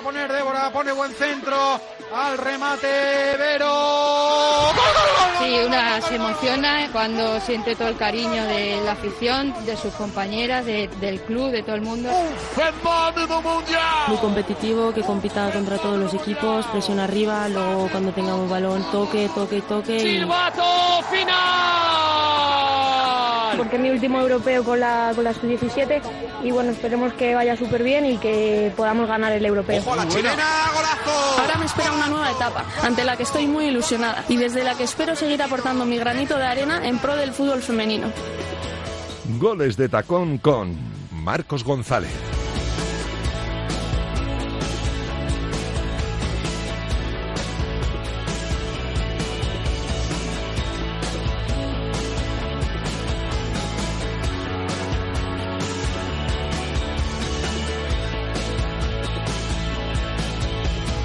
a poner Débora, pone buen centro, al remate, Vero. Sí, una se emociona cuando siente todo el cariño de la afición, de sus compañeras, de- del club, de todo el mundo. Muy competitivo, que compita contra todos los equipos, presión arriba, luego cuando tengamos balón toque, toque, toque. Y... Silbato final. Porque es mi último europeo con la, con la sub-17 y bueno, esperemos que vaya súper bien y que podamos ganar el europeo. Ojo la chilena, golazo. Ahora me espera una nueva etapa, ante la que estoy muy ilusionada y desde la que espero seguir aportando mi granito de arena en pro del fútbol femenino. Goles de tacón con Marcos González.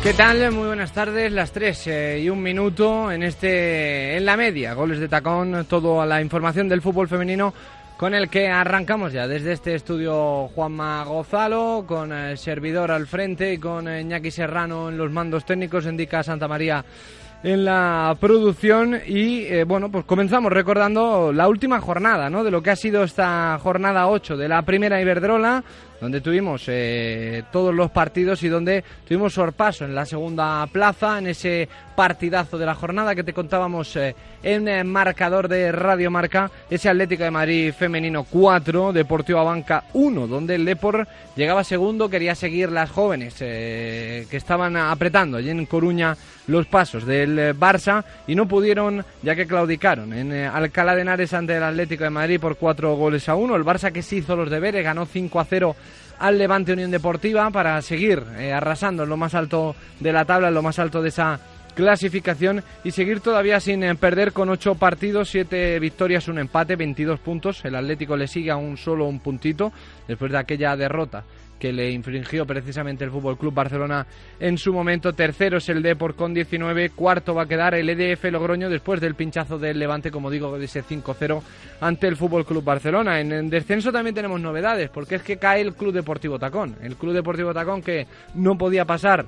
¿Qué tal? Muy buenas tardes, las 3 eh, y un minuto en este en la media, goles de tacón, toda la información del fútbol femenino con el que arrancamos ya desde este estudio Juanma Gozalo, con el servidor al frente y con Iñaki Serrano en los mandos técnicos, indica Santa María en la producción y eh, bueno, pues comenzamos recordando la última jornada, ¿no? De lo que ha sido esta jornada 8 de la primera Iberdrola, donde tuvimos eh, todos los partidos y donde tuvimos sorpaso en la segunda plaza, en ese partidazo de la jornada que te contábamos eh, en marcador de Radio Marca, ese Atlético de Madrid femenino 4, Deportivo Banca 1, donde el Depor llegaba segundo, quería seguir las jóvenes eh, que estaban apretando allí en Coruña los pasos del Barça y no pudieron ya que claudicaron en Alcalá de Henares ante el Atlético de Madrid por cuatro goles a uno. El Barça que sí hizo los deberes, ganó 5 a 0 al Levante Unión Deportiva para seguir eh, arrasando en lo más alto de la tabla, en lo más alto de esa clasificación y seguir todavía sin eh, perder con ocho partidos, siete victorias, un empate, 22 puntos. El Atlético le sigue a un solo un puntito después de aquella derrota que le infringió precisamente el Fútbol Club Barcelona en su momento. Tercero es el Depor con 19, cuarto va a quedar el EDF Logroño después del pinchazo del Levante, como digo, de ese 5-0 ante el Fútbol Club Barcelona. En, en descenso también tenemos novedades, porque es que cae el Club Deportivo Tacón. El Club Deportivo Tacón que no podía pasar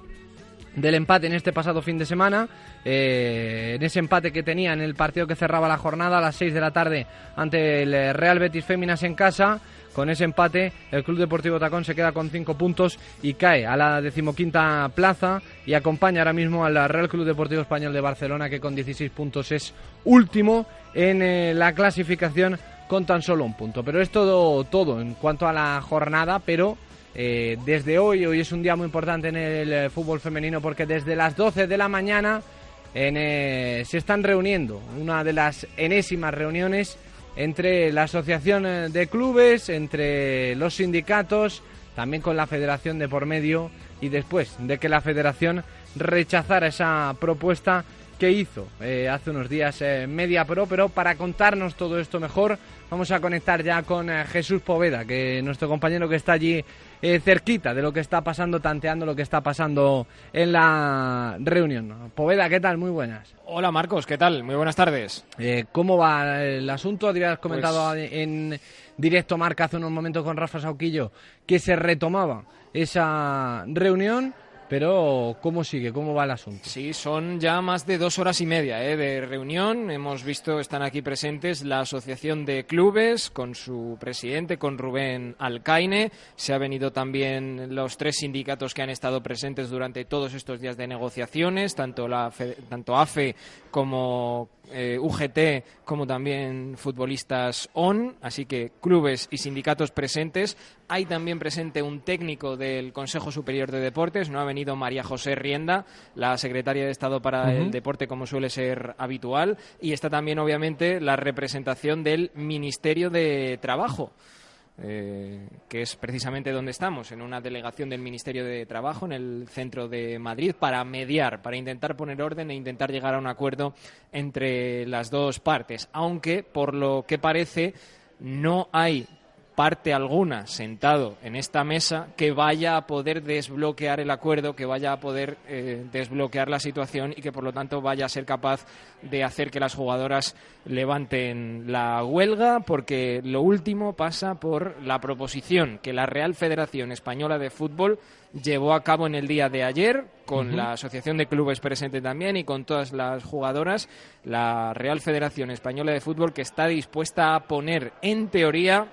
del empate en este pasado fin de semana, eh, en ese empate que tenía en el partido que cerraba la jornada a las 6 de la tarde ante el eh, Real Betis Féminas en casa. Con ese empate, el Club Deportivo Tacón se queda con 5 puntos y cae a la decimoquinta plaza y acompaña ahora mismo al Real Club Deportivo Español de Barcelona, que con 16 puntos es último en eh, la clasificación con tan solo un punto. Pero es todo, todo en cuanto a la jornada, pero eh, desde hoy, hoy es un día muy importante en el eh, fútbol femenino porque desde las 12 de la mañana en, eh, se están reuniendo, una de las enésimas reuniones entre la Asociación de Clubes, entre los sindicatos, también con la Federación de por medio y después de que la Federación rechazara esa propuesta que hizo hace unos días eh, Media Pro, pero para contarnos todo esto mejor vamos a conectar ya con Jesús Poveda, que nuestro compañero que está allí eh, cerquita de lo que está pasando, tanteando lo que está pasando en la reunión. Poveda, ¿qué tal? Muy buenas. Hola Marcos, ¿qué tal? Muy buenas tardes. Eh, ¿Cómo va el asunto? Habías comentado Pues- en directo Marca hace unos momentos con Rafa Sauquillo que se retomaba esa reunión, pero ¿cómo sigue? ¿Cómo va el asunto? Sí, son ya más de dos horas y media ¿eh? de reunión. Hemos visto, están aquí presentes la Asociación de Clubes con su presidente, con Rubén Alcaine. Se ha venido también los tres sindicatos que han estado presentes durante todos estos días de negociaciones, tanto, la, tanto AFE como eh, UGT, como también futbolistas ON. Así que clubes y sindicatos presentes. Hay también presente un técnico del Consejo Superior de Deportes. No ha venido María José Rienda, la secretaria de Estado para el Deporte, como suele ser habitual. Y está también, obviamente, la representación del Ministerio de Trabajo. eh, que es precisamente donde estamos, en una delegación del Ministerio de Trabajo en el centro de Madrid, para mediar, para intentar poner orden e intentar llegar a un acuerdo entre las dos partes. Aunque, por lo que parece, no hay parte alguna sentado en esta mesa que vaya a poder desbloquear el acuerdo, que vaya a poder eh, desbloquear la situación y que por lo tanto vaya a ser capaz de hacer que las jugadoras levanten la huelga, porque lo último pasa por la proposición que la Real Federación Española de Fútbol llevó a cabo en el día de ayer con la Asociación de Clubes presente también y con todas las jugadoras, la Real Federación Española de Fútbol que está dispuesta a poner en teoría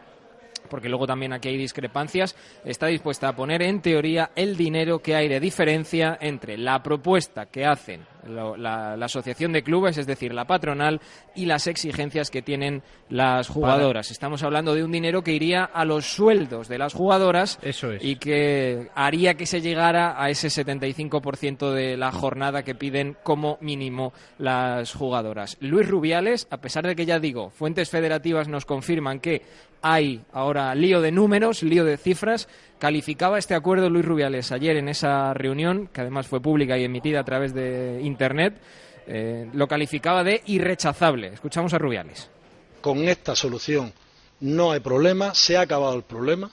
porque luego también aquí hay discrepancias, está dispuesta a poner en teoría el dinero que hay de diferencia entre la propuesta que hacen la, asociación de clubes, es decir, la patronal, y las exigencias que tienen las jugadoras. Estamos hablando de un dinero que iría a los sueldos de las jugadoras y que haría que se llegara a ese 75% de la jornada que piden como mínimo las jugadoras. Luis Rubiales, a pesar de que ya digo, fuentes federativas nos confirman que hay ahora lío de números, lío de cifras, calificaba este acuerdo Luis Rubiales ayer en esa reunión, que además fue pública y emitida a través de Internet, eh, lo calificaba de irrechazable. Escuchamos a Rubiales. Con esta solución no hay problema, se ha acabado el problema,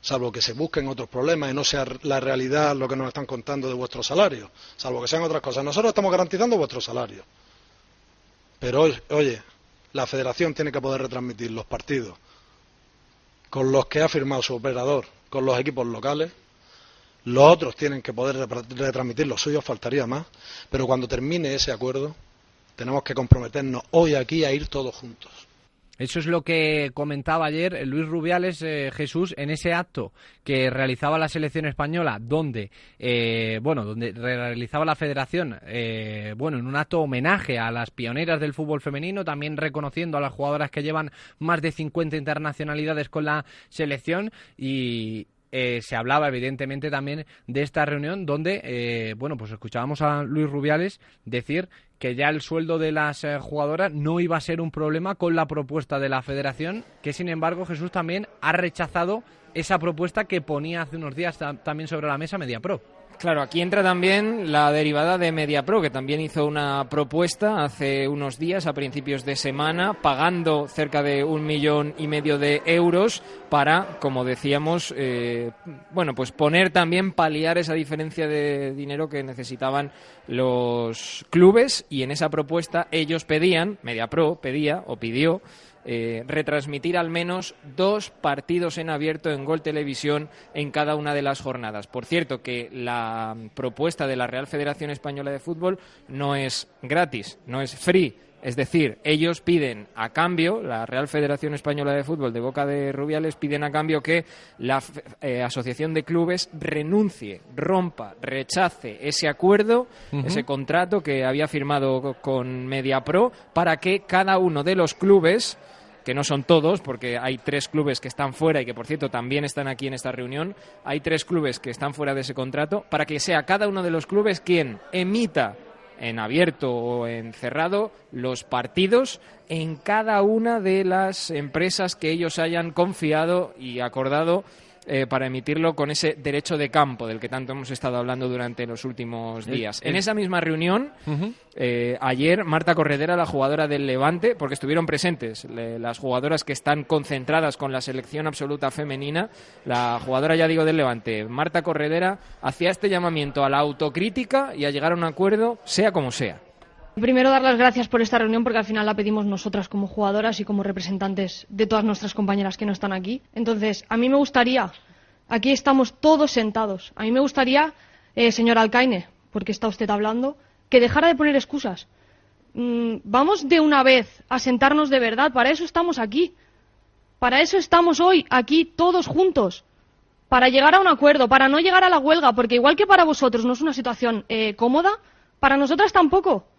salvo que se busquen otros problemas y no sea la realidad lo que nos están contando de vuestro salario, salvo que sean otras cosas. Nosotros estamos garantizando vuestro salario. Pero, oye, la federación tiene que poder retransmitir los partidos con los que ha firmado su operador con los equipos locales. Los otros tienen que poder retransmitir los suyos, faltaría más. Pero cuando termine ese acuerdo, tenemos que comprometernos hoy aquí a ir todos juntos. Eso es lo que comentaba ayer Luis Rubiales eh, Jesús en ese acto que realizaba la selección española, donde eh, bueno, donde realizaba la Federación, eh, bueno, en un acto homenaje a las pioneras del fútbol femenino, también reconociendo a las jugadoras que llevan más de 50 internacionalidades con la selección y, se hablaba evidentemente también de esta reunión donde, bueno, pues escuchábamos a Luis Rubiales decir que ya el sueldo de las eh, jugadoras no iba a ser un problema con la propuesta de la federación, que sin embargo Jesús también ha rechazado esa propuesta que ponía hace unos días también sobre la mesa MediaPro. Claro, aquí entra también la derivada de MediaPro, que también hizo una propuesta hace unos días, a principios de semana, pagando cerca de un millón y medio de euros para, como decíamos, eh, bueno, pues poner también, paliar esa diferencia de dinero que necesitaban los clubes. Y en esa propuesta ellos pedían, MediaPro pedía o pidió, eh, retransmitir al menos dos partidos en abierto en Gol Televisión en cada una de las jornadas. Por cierto, que la propuesta de la Real Federación Española de Fútbol no es gratis, no es free. Es decir, ellos piden a cambio, la Real Federación Española de Fútbol de Boca de Rubiales piden a cambio que la eh, Asociación de Clubes renuncie, rompa, rechace ese acuerdo, ese contrato que había firmado con MediaPro para que cada uno de los clubes que no son todos, porque hay tres clubes que están fuera y que, por cierto, también están aquí en esta reunión. Hay tres clubes que están fuera de ese contrato, para que sea cada uno de los clubes quien emita en abierto o en cerrado los partidos en cada una de las empresas que ellos hayan confiado y acordado eh, para emitirlo con ese derecho de campo del que tanto hemos estado hablando durante los últimos días. En esa misma reunión, eh, ayer, Marta Corredera, la jugadora del Levante, porque estuvieron presentes las jugadoras que están concentradas con la selección absoluta femenina, la jugadora, ya digo, del Levante, Marta Corredera, hacía este llamamiento a la autocrítica y a llegar a un acuerdo, sea como sea. Primero, dar las gracias por esta reunión porque al final la pedimos nosotras como jugadoras y como representantes de todas nuestras compañeras que no están aquí. Entonces, a mí me gustaría, aquí estamos todos sentados, a mí me gustaría, eh, señor Alcaine, porque está usted hablando, que dejara de poner excusas. Mm, vamos de una vez a sentarnos de verdad, para eso estamos aquí. Para eso estamos hoy aquí todos juntos. Para llegar a un acuerdo, para no llegar a la huelga, porque igual que para vosotros no es una situación eh, cómoda, para nosotras tampoco.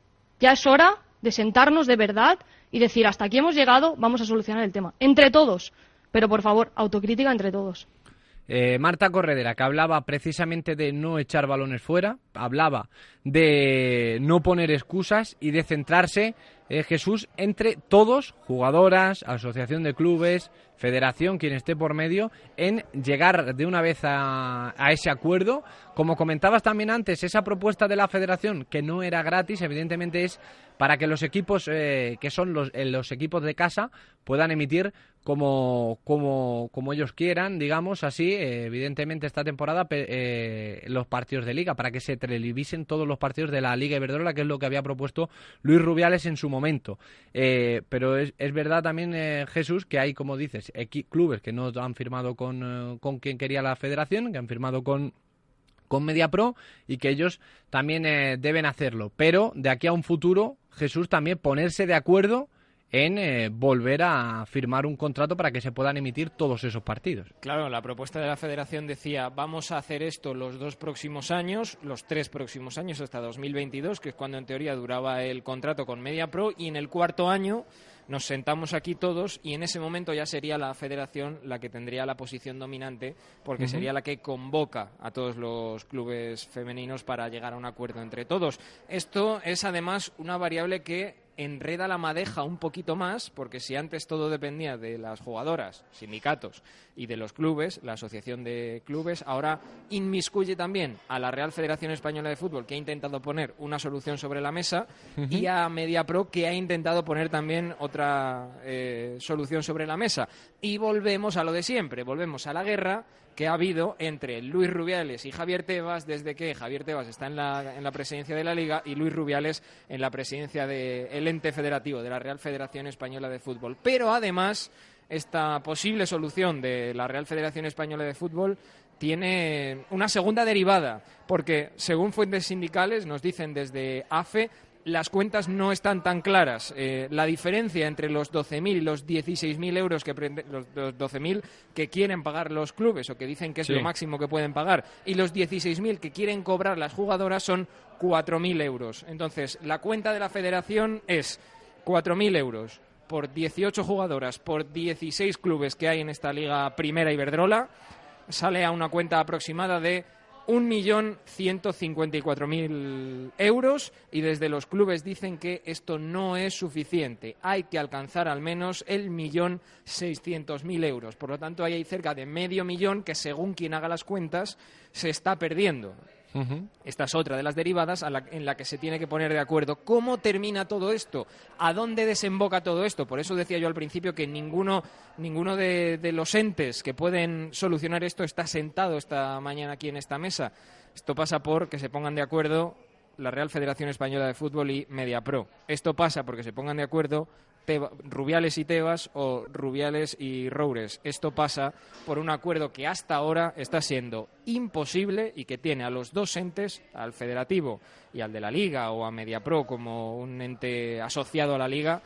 Ya es hora de sentarnos de verdad y decir, hasta aquí hemos llegado, vamos a solucionar el tema. Entre todos. Pero, por favor, autocrítica entre todos. Eh, Marta Corredera, que hablaba precisamente de no echar balones fuera, hablaba de no poner excusas y de centrarse, eh, Jesús, entre todos, jugadoras, asociación de clubes, federación, quien esté por medio, en llegar de una vez a, ese acuerdo. Como comentabas también antes, esa propuesta de la federación, que no era gratis, evidentemente es para que los equipos, eh, que son los, eh, los equipos de casa, puedan emitir como, como, como ellos quieran, digamos así, eh, evidentemente esta temporada los partidos de liga, para que se televisen todos los partidos de la Liga Iberdrola, que es lo que había propuesto Luis Rubiales en su momento. pero es, es verdad también, Jesús, que hay, como dices, clubes que no han firmado con, eh, con quien quería la federación, que han firmado con con MediaPro y que ellos también eh, deben hacerlo. Pero de aquí a un futuro, Jesús también ponerse de acuerdo en eh, volver a firmar un contrato para que se puedan emitir todos esos partidos. Claro, la propuesta de la federación decía, vamos a hacer esto los dos próximos años, los tres próximos años hasta 2022, que es cuando en teoría duraba el contrato con MediaPro, y en el cuarto año nos sentamos aquí todos y en ese momento ya sería la federación la que tendría la posición dominante porque sería la que convoca a todos los clubes femeninos para llegar a un acuerdo entre todos. Esto es además una variable que enreda la madeja un poquito más, porque si antes todo dependía de las jugadoras, sindicatos y de los clubes, la Asociación de Clubes, ahora inmiscuye también a la Real Federación Española de Fútbol, que ha intentado poner una solución sobre la mesa, y a MediaPro, que ha intentado poner también otra eh, solución sobre la mesa. Y volvemos a lo de siempre, volvemos a la guerra que ha habido entre Luis Rubiales y Javier Tebas desde que Javier Tebas está en la, en la presidencia de la Liga y Luis Rubiales en la presidencia del ente federativo, de la Real Federación Española de Fútbol. Pero además, esta posible solución de la Real Federación Española de Fútbol tiene una segunda derivada, porque según fuentes sindicales nos dicen desde AFE las cuentas no están tan claras. Eh, la diferencia entre los 12.000 y los 16.000 euros que los, 12.000 que quieren pagar los clubes o que dicen que es lo máximo que pueden pagar y los 16.000 que quieren cobrar las jugadoras son 4.000 euros. Entonces, la cuenta de la federación es 4.000 euros por 18 jugadoras, por 16 clubes que hay en esta liga primera Iberdrola, sale a una cuenta aproximada de 1.154.000 euros y desde los clubes dicen que esto no es suficiente. Hay que alcanzar al menos el millón mil euros. Por lo tanto, hay cerca de medio millón que, según quien haga las cuentas, se está perdiendo. Esta es otra de las derivadas en la que se tiene que poner de acuerdo. ¿Cómo termina todo esto? ¿A dónde desemboca todo esto? Por eso decía yo al principio que ninguno, ninguno de, de los entes que pueden solucionar esto está sentado esta mañana aquí en esta mesa. Esto pasa por que se pongan de acuerdo la Real Federación Española de Fútbol y MediaPro. Esto pasa porque se pongan de acuerdo Rubiales y Tebas o Rubiales y Roures. Esto pasa por un acuerdo que hasta ahora está siendo imposible y que tiene a los dos entes, al federativo y al de la Liga o a MediaPro como un ente asociado a la Liga,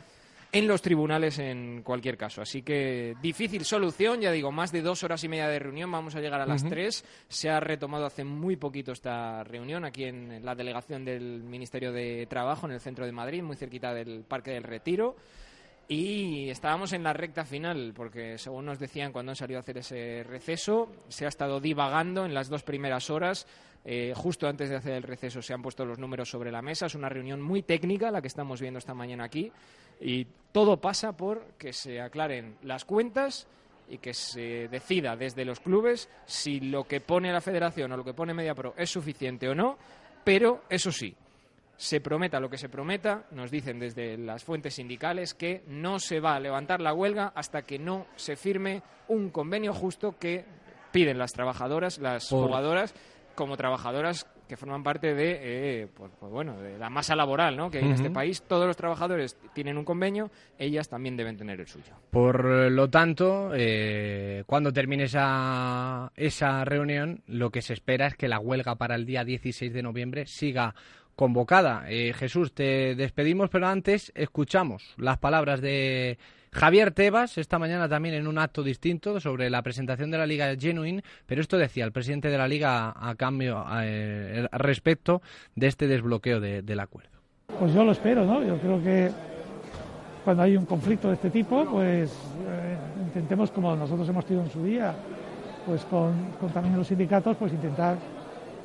en los tribunales en cualquier caso. Así que difícil solución, ya digo, más de dos horas y media de reunión, vamos a llegar a las tres. Se ha retomado hace muy poquito esta reunión aquí en la delegación del Ministerio de Trabajo en el centro de Madrid, muy cerquita del Parque del Retiro. Y estábamos en la recta final, porque según nos decían cuando han salido a hacer ese receso, se ha estado divagando en las dos primeras horas. Eh, justo antes de hacer el receso se han puesto los números sobre la mesa. Es una reunión muy técnica la que estamos viendo esta mañana aquí. Y todo pasa por que se aclaren las cuentas y que se decida desde los clubes si lo que pone la federación o lo que pone MediaPro es suficiente o no. Pero, eso sí, se prometa lo que se prometa, nos dicen desde las fuentes sindicales que no se va a levantar la huelga hasta que no se firme un convenio justo que piden las trabajadoras, las jugadoras, como trabajadoras que forman parte de, eh, pues, pues bueno, de la masa laboral ¿no? que hay en este país. Todos los trabajadores tienen un convenio, ellas también deben tener el suyo. Por lo tanto, eh, cuando termine esa, esa reunión, lo que se espera es que la huelga para el día 16 de noviembre siga convocada. Eh, Jesús, te despedimos, pero antes escuchamos las palabras de Javier Tebas esta mañana también en un acto distinto sobre la presentación de la Liga Genuine, pero esto decía el presidente de la Liga a cambio eh, respecto de este desbloqueo del acuerdo. Pues yo lo espero, ¿no? Yo creo que cuando hay un conflicto de este tipo, pues eh, intentemos, como nosotros hemos tenido en su día, pues con, con también los sindicatos, pues intentar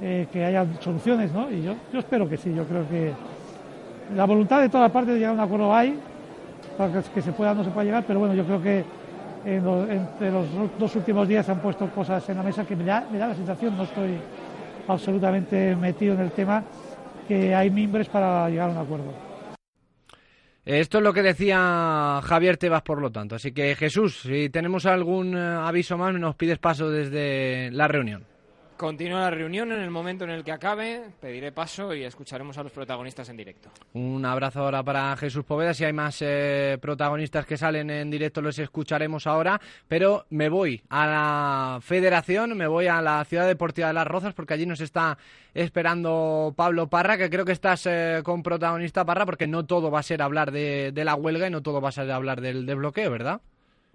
eh, que haya soluciones, ¿no? Y yo, yo espero que sí, yo creo que la voluntad de todas partes de llegar a un acuerdo hay, para que, se pueda o no se pueda llegar, pero bueno, yo creo que entre los dos últimos días se han puesto cosas en la mesa que me da, me da la sensación, no estoy absolutamente metido en el tema, que hay mimbres para llegar a un acuerdo. Esto es lo que decía Javier Tebas, por lo tanto. Así que Jesús, si tenemos algún eh, aviso más, nos pides paso desde la reunión. Continúa la reunión en el momento en el que acabe, pediré paso y escucharemos a los protagonistas en directo. Un abrazo ahora para Jesús Poveda. Si hay más eh, protagonistas que salen en directo, los escucharemos ahora. Pero me voy a la federación, me voy a la Ciudad Deportiva de Las Rozas, porque allí nos está esperando Pablo Parra, que creo que estás eh, con protagonista Parra, porque no todo va a ser hablar de, la huelga y no todo va a ser hablar del desbloqueo, ¿verdad?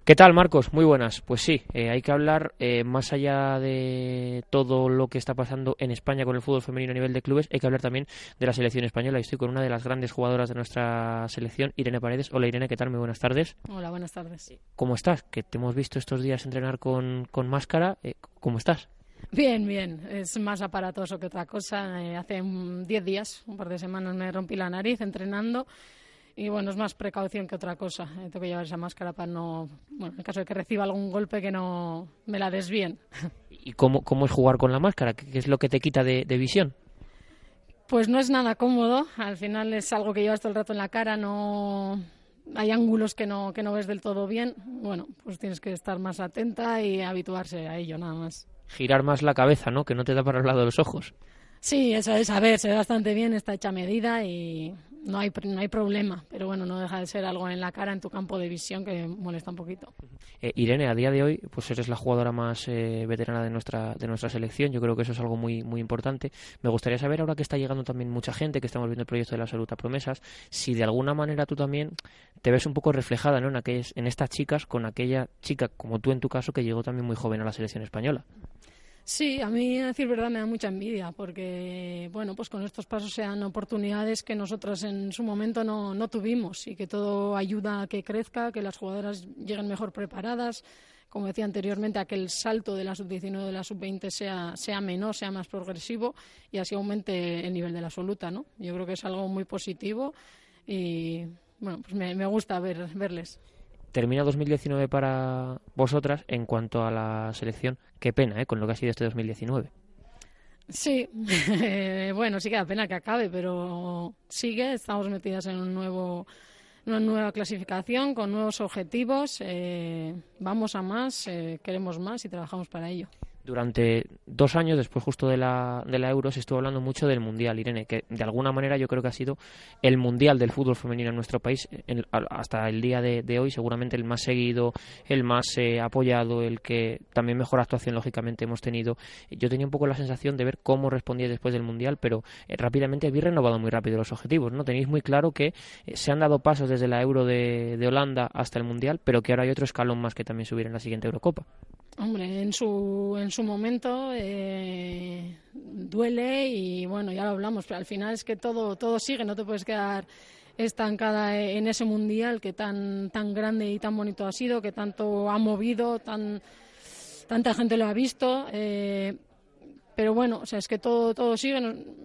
¿Qué tal, Marcos? Muy buenas. Pues sí, eh, hay que hablar eh, más allá de todo lo que está pasando en España con el fútbol femenino a nivel de clubes, hay que hablar también de la selección española. Estoy con una de las grandes jugadoras de nuestra selección, Irene Paredes. Hola, Irene, ¿qué tal? Muy buenas tardes. Hola, buenas tardes. ¿Cómo estás? Que te hemos visto estos días entrenar con, con máscara. Eh, ¿Cómo estás? Bien, bien. Es más aparatoso que otra cosa. hace 10 días, un par de semanas, me rompí la nariz entrenando y bueno, es más precaución que otra cosa. Eh, tengo que llevar esa máscara para no, bueno, en caso de que reciba algún golpe que no me la desvíen. ¿Y cómo, cómo es jugar con la máscara? ¿Qué es lo que te quita de, visión? Pues no es nada cómodo, al final es algo que llevas todo el rato en la cara, no hay ángulos que no, que no ves del todo bien, bueno, pues tienes que estar más atenta y habituarse a ello nada más. Girar más la cabeza, ¿no? Que no te da para el lado de los ojos. Sí, eso es, a ver, se ve bastante bien, está hecha medida y no hay, no hay problema, pero bueno, no deja de ser algo en la cara, en tu campo de visión, que molesta un poquito. Eh, Irene, a día de hoy, pues eres la jugadora más eh, veterana de nuestra, de nuestra selección. Yo creo que eso es algo muy, muy importante. Me gustaría saber, ahora que está llegando también mucha gente, que estamos viendo el proyecto de la salud a promesas, si de alguna manera tú también te ves un poco reflejada ¿no? en, aquellas, en estas chicas con aquella chica, como tú en tu caso, que llegó también muy joven a la selección española. Sí, a mí, a decir verdad, me da mucha envidia porque, bueno, pues con estos pasos se dan oportunidades que nosotros en su momento no, no tuvimos y que todo ayuda a que crezca, que las jugadoras lleguen mejor preparadas. Como decía anteriormente, a que el salto de la sub-19 de la sub-20 sea, sea menor, sea más progresivo y así aumente el nivel de la absoluta, ¿no? Yo creo que es algo muy positivo y, bueno, pues me, me gusta ver, verles termina 2019 para vosotras en cuanto a la selección. Qué pena, ¿eh? Con lo que ha sido este 2019. Sí, bueno, sí que da pena que acabe, pero sigue. Estamos metidas en un nuevo, una nueva clasificación con nuevos objetivos. Eh, vamos a más, eh, queremos más y trabajamos para ello durante dos años, después justo de la, de la Euro, se estuvo hablando mucho del Mundial, Irene, que de alguna manera yo creo que ha sido el Mundial del fútbol femenino en nuestro país hasta el día de, hoy, seguramente el más seguido, el más eh, apoyado, el que también mejor actuación lógicamente hemos tenido. Yo tenía un poco la sensación de ver cómo respondía después del Mundial, pero eh, rápidamente habéis renovado muy rápido los objetivos, ¿no? Tenéis muy claro que eh, se han dado pasos desde la Euro de Holanda hasta el Mundial, pero que ahora hay otro escalón más que también subir en la siguiente Eurocopa. Hombre, en su, en su momento eh, duele y bueno, ya lo hablamos, pero al final es que todo, todo sigue, no te puedes quedar estancada en ese mundial que tan, tan grande y tan bonito ha sido, que tanto ha movido, tan, tanta gente lo ha visto. Eh, pero bueno, o sea, es que todo, todo sigue,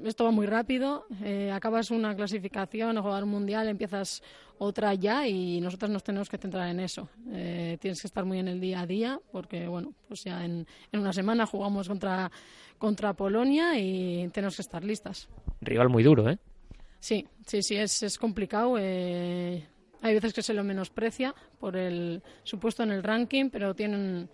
esto va muy rápido, eh, acabas una clasificación, a jugar un mundial, empiezas otra ya y nosotros nos tenemos que centrar en eso. Eh, tienes que estar muy en el día a día porque, bueno, pues ya en, en una semana jugamos contra, contra Polonia y tenemos que estar listas. Rival muy duro, ¿eh? Sí, sí, sí, es, es complicado. Eh, hay veces que se lo menosprecia por el supuesto en el ranking, pero tienen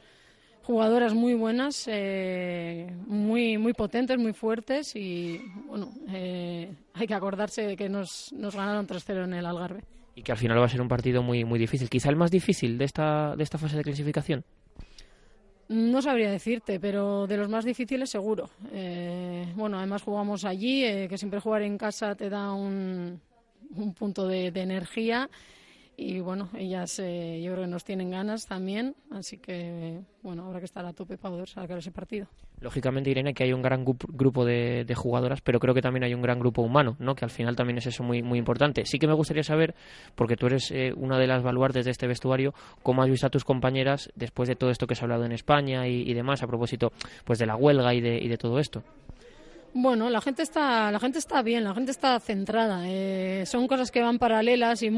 jugadoras muy buenas, eh, muy, muy potentes, muy fuertes y bueno, eh, hay que acordarse de que nos, nos ganaron 3-0 en el Algarve. Y que al final va a ser un partido muy, muy difícil. Quizá el más difícil de esta, de esta fase de clasificación. No sabría decirte, pero de los más difíciles seguro. Eh, bueno, además jugamos allí, que siempre jugar en casa te da un, un punto de, de energía y bueno, ellas eh, yo creo que nos tienen ganas también, así que bueno, habrá que estar a tope para poder sacar ese partido. Lógicamente, Irene, que hay un gran grupo de, jugadoras, pero creo que también hay un gran grupo humano, ¿no? que al final también es eso muy, muy importante. Sí que me gustaría saber, porque tú eres eh, una de las baluartes de este vestuario, cómo has visto a tus compañeras después de todo esto que se ha hablado en España y, demás, a propósito pues de la huelga y de, y de todo esto. Bueno, la gente está, la gente está bien, la gente está centrada. Eh, son cosas que van paralelas y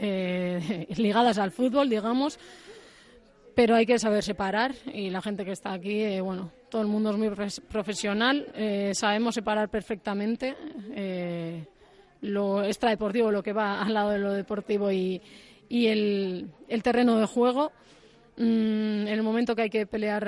eh, ligadas al fútbol, digamos. pero hay que saber separar y la gente que está aquí, eh, bueno, todo el mundo es muy profesional, eh, sabemos separar perfectamente eh, lo extradeportivo, lo que va al lado de lo deportivo y, el, terreno de juego. Mm, en el momento que hay que pelear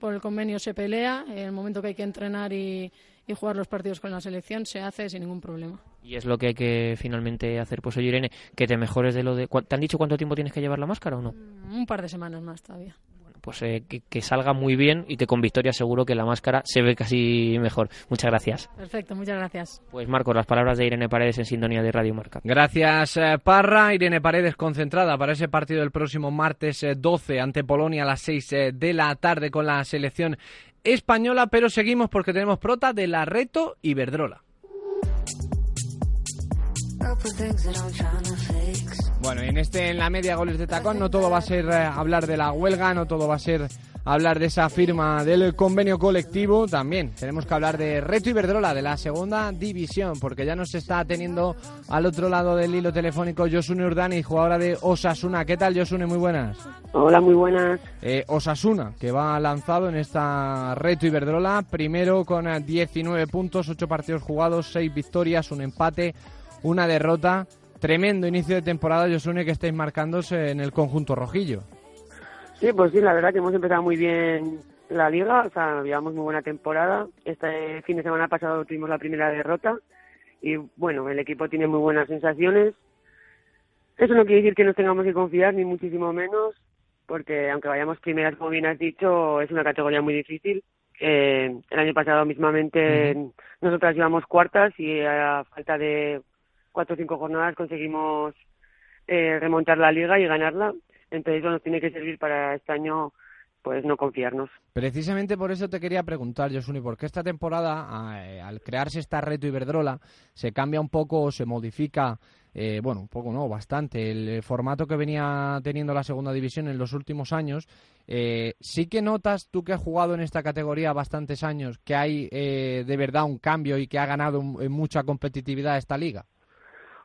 por el convenio se pelea, en el momento que hay que entrenar y jugar los partidos con la selección se hace sin ningún problema. Y es lo que hay que finalmente hacer. Pues oye, Irene, que te mejores de lo de... ¿Te han dicho cuánto tiempo tienes que llevar la máscara o no? Mm, un par de semanas más todavía. Bueno, pues eh, que, salga muy bien y que con victoria seguro que la máscara se ve casi mejor. Muchas gracias. Perfecto, muchas gracias. Pues Marcos, las palabras de Irene Paredes en sintonía de Radio Marca. Gracias, eh, Parra. Irene Paredes concentrada para ese partido del próximo martes 12 eh, ante Polonia a las 6 de la tarde con la selección española, pero seguimos porque tenemos prota de la Reto Iberdrola. Bueno, en este en la media goles de tacón no todo va a ser eh, hablar de la huelga, no todo va a ser hablar de esa firma del convenio colectivo, también tenemos que hablar de Reto Iberdrola, de la segunda división, porque ya nos está teniendo al otro lado del hilo telefónico Josune Urdani, jugadora de Osasuna. ¿Qué tal, Josune? Muy buenas. Hola, muy buenas. Eh, Osasuna, que va lanzado en esta Reto Iberdrola, primero con 19 puntos, 8 partidos jugados, 6 victorias, un empate, una derrota. Tremendo inicio de temporada, Josune, que estáis marcándose en el conjunto rojillo. Sí, pues sí, la verdad que hemos empezado muy bien la liga, o sea, llevamos muy buena temporada. Este fin de semana pasado tuvimos la primera derrota y bueno, el equipo tiene muy buenas sensaciones. Eso no quiere decir que nos tengamos que confiar, ni muchísimo menos, porque aunque vayamos primeras, como bien has dicho, es una categoría muy difícil. Eh, el año pasado mismamente nosotras llevamos cuartas y a falta de cuatro o cinco jornadas conseguimos eh, remontar la liga y ganarla. Entonces eso nos tiene que servir para este año pues no confiarnos. Precisamente por eso te quería preguntar, Josuni, porque esta temporada, eh, al crearse esta reto Iberdrola, se cambia un poco o se modifica, eh, bueno, un poco no, bastante, el formato que venía teniendo la segunda división en los últimos años. Eh, sí que notas, tú que has jugado en esta categoría bastantes años, que hay de verdad un cambio y que ha ganado mucha competitividad esta liga.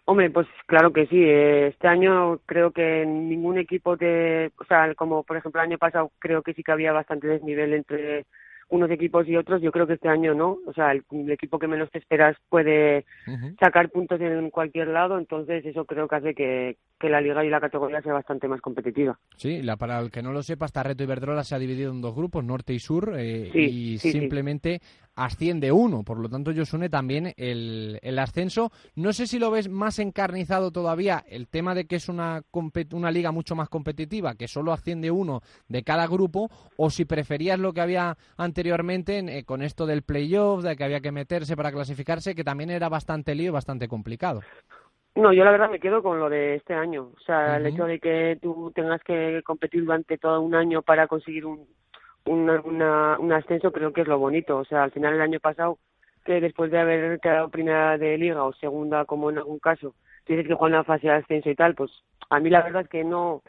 Hombre, pues claro que sí. Eh, este año creo que ningún equipo de, o sea, como por ejemplo el año pasado creo que sí que había bastante desnivel entre unos equipos y otros, yo creo que este año no. O sea, el, equipo que menos te esperas puede sacar puntos en cualquier lado, entonces eso creo que hace que, que, la liga y la categoría sea bastante más competitiva. Sí, la, para el que no lo sepa, esta Reto Iberdrola se ha dividido en dos grupos, norte y sur, eh, y simplemente asciende uno. Por lo tanto, Josune también el, el ascenso. No sé si lo ves más encarnizado todavía el tema de que es una, una liga mucho más competitiva, que solo asciende uno de cada grupo, o si preferías lo que había anteriormente eh, con esto del playoff, de que había que meterse para clasificarse, que también era bastante lío y bastante complicado. No, yo la verdad me quedo con lo de este año. O sea, el hecho de que tú tengas que competir durante todo un año para conseguir un, una, un ascenso creo que es lo bonito. O sea, al final el año pasado, que después de haber quedado primera de liga o segunda, como en algún caso, tienes que jugar una fase de ascenso y tal, pues a mí la verdad es que no,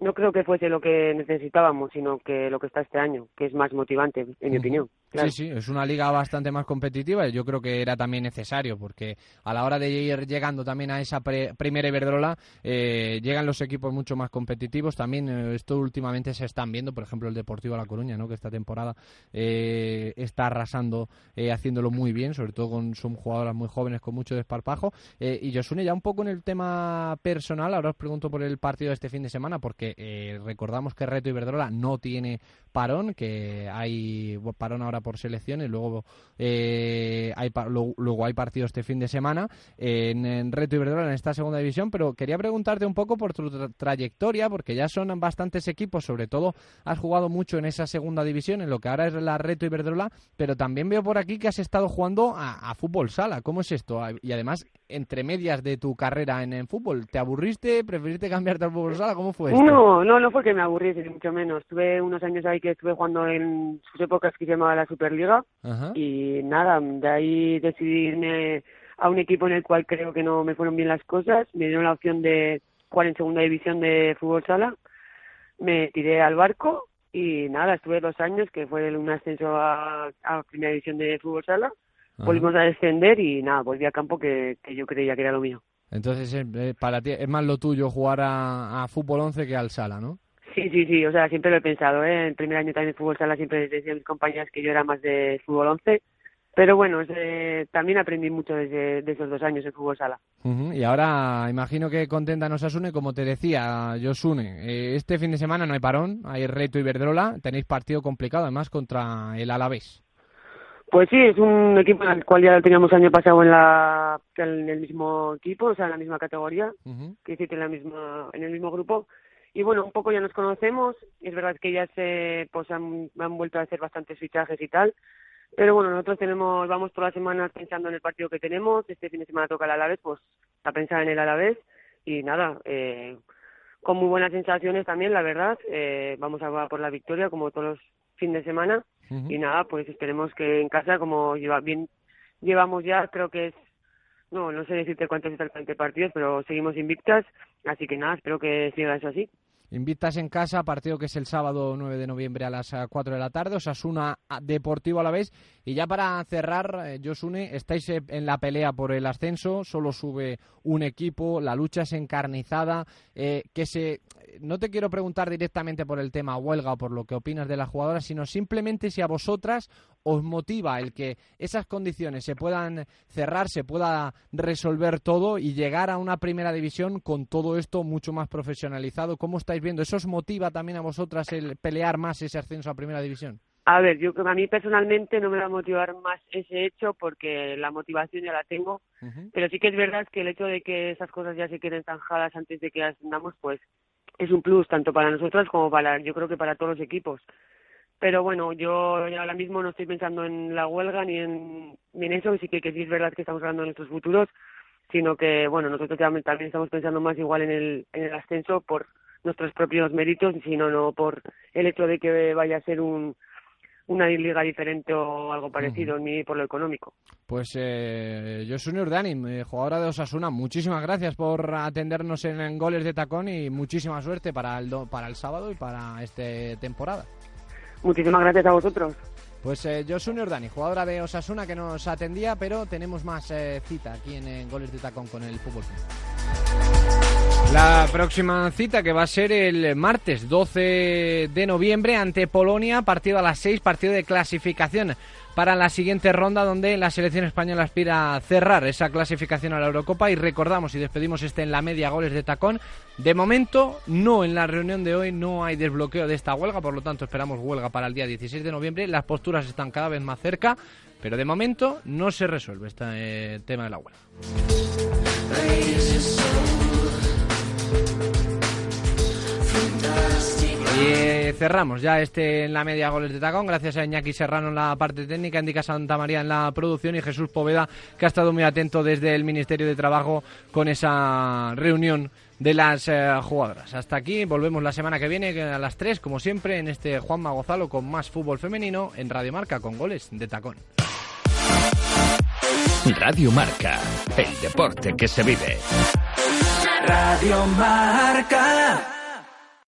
no creo que fuese lo que necesitábamos, sino que lo que está este año, que es más motivante, en mi opinión. Sí, sí, es una liga bastante más competitiva y yo creo que era también necesario porque a la hora de ir llegando también a esa primera Iberdrola eh, llegan los equipos mucho más competitivos. También eh, esto últimamente se están viendo, por ejemplo el Deportivo La Coruña, ¿no? que esta temporada eh, está arrasando, haciéndolo muy bien, sobre todo con son jugadoras muy jóvenes con mucho desparpajo. y Josune, ya un poco en el tema personal, ahora os pregunto por el partido de este fin de semana porque recordamos que Reto Iberdrola no tiene parón, que hay parón ahora por selecciones, luego eh, hay luego hay partidos este fin de semana en, Reto Iberdrola en esta segunda división, pero quería preguntarte un poco por tu trayectoria, porque ya son bastantes equipos, sobre todo has jugado mucho en esa segunda división, en lo que ahora es la Reto Iberdrola, pero también veo por aquí que has estado jugando a, fútbol sala. ¿Cómo es esto? Y además, entre medias de tu carrera en, el fútbol, ¿te aburriste? ¿Preferiste cambiarte al fútbol sala? ¿Cómo fue esto? No, no, no fue que me aburriese, ni mucho menos. Tuve unos años ahí que estuve jugando en sus épocas que se llamaba la Superliga y nada, de ahí decidí irme a un equipo en el cual creo que no me fueron bien las cosas, me dieron la opción de jugar en segunda división de fútbol sala, me tiré al barco y nada, estuve dos años que fue un ascenso a, primera división de fútbol sala, volvimos a descender y nada, volví a campo que, que yo creía que era lo mío. Entonces, eh, para ti es más lo tuyo jugar a, a fútbol 11 que al sala, ¿no? Sí, sí, sí, o sea, siempre lo he pensado, ¿eh? El primer año también de fútbol sala siempre decía a mis compañeras que yo era más de fútbol 11, pero bueno, también aprendí mucho desde de esos dos años de fútbol sala. Y ahora imagino que contenta nos asune, como te decía, Josune, eh, este fin de semana no hay parón, hay reto Iberdrola, tenéis partido complicado además contra el Alavés. Pues sí, es un equipo en el cual ya teníamos el año pasado en la en el mismo equipo, o sea, en la misma categoría, que hiciste en la misma en el mismo grupo. Y bueno, un poco ya nos conocemos. Es verdad que ya se pues han, han vuelto a hacer bastantes fichajes y tal. Pero bueno, nosotros tenemos vamos todas las semanas pensando en el partido que tenemos. Este fin de semana toca el Alavés, pues a pensar en el Alavés y nada, eh, con muy buenas sensaciones también, la verdad. Eh, vamos a por la victoria como todos los fines de semana y nada, pues esperemos que en casa, como lleva bien llevamos ya, creo que es, no, no sé decirte cuántos exactamente partidos, pero seguimos invictas, así que nada, espero que siga eso así. Invitas en casa, partido que es el sábado 9 de noviembre a las 4 de la tarde, Osasuna Deportivo a la vez. Y ya para cerrar, eh, Josune, estáis eh, en la pelea por el ascenso, solo sube un equipo, la lucha es encarnizada, eh, que se... No te quiero preguntar directamente por el tema huelga o por lo que opinas de las jugadoras, sino simplemente si a vosotras os motiva el que esas condiciones se puedan cerrar, se pueda resolver todo y llegar a una primera división con todo esto mucho más profesionalizado. ¿Cómo estáis viendo? ¿Eso os motiva también a vosotras el pelear más ese ascenso a primera división? A ver, yo a mí personalmente no me va a motivar más ese hecho porque la motivación ya la tengo, pero sí que es verdad que el hecho de que esas cosas ya se queden zanjadas antes de que ascendamos, pues es un plus tanto para nosotras como para, yo creo que para todos los equipos. Pero bueno, yo ahora mismo no estoy pensando en la huelga ni en, ni en eso, sí que, que sí es verdad que estamos hablando de nuestros futuros, sino que bueno, nosotros también, también estamos pensando más igual en el, en el ascenso por nuestros propios méritos, sino no por el hecho de que vaya a ser un, una liga diferente o algo parecido, ni por lo económico. Pues eh, yo soy Urdanim, eh, jugadora de Osasuna. Muchísimas gracias por atendernos en, goles de tacón y muchísima suerte para el, para el sábado y para esta temporada. Muchísimas gracias a vosotros. Pues eh, yo soy Dani, jugadora de Osasuna que nos atendía, pero tenemos más eh, cita aquí en, Goles de Tacón con el fútbol. La próxima cita que va a ser el martes 12 de noviembre ante Polonia, partido a las 6, partido de clasificación para la siguiente ronda donde la selección española aspira a cerrar esa clasificación a la Eurocopa y recordamos y despedimos este en la media goles de tacón. De momento, no en la reunión de hoy no hay desbloqueo de esta huelga, por lo tanto esperamos huelga para el día 16 de noviembre. Las posturas están cada vez más cerca, pero de momento no se resuelve este tema de la huelga. Y cerramos ya este en la media goles de tacón, gracias a Iñaki Serrano en la parte técnica, Indica Santa María en la producción y Jesús Poveda, que ha estado muy atento desde el Ministerio de Trabajo con esa reunión de las eh, jugadoras. Hasta aquí, volvemos la semana que viene a las 3, como siempre, en este Juan Magozalo con más fútbol femenino en Radio Marca con goles de tacón. Radio Marca, el deporte que se vive. Radio Marca.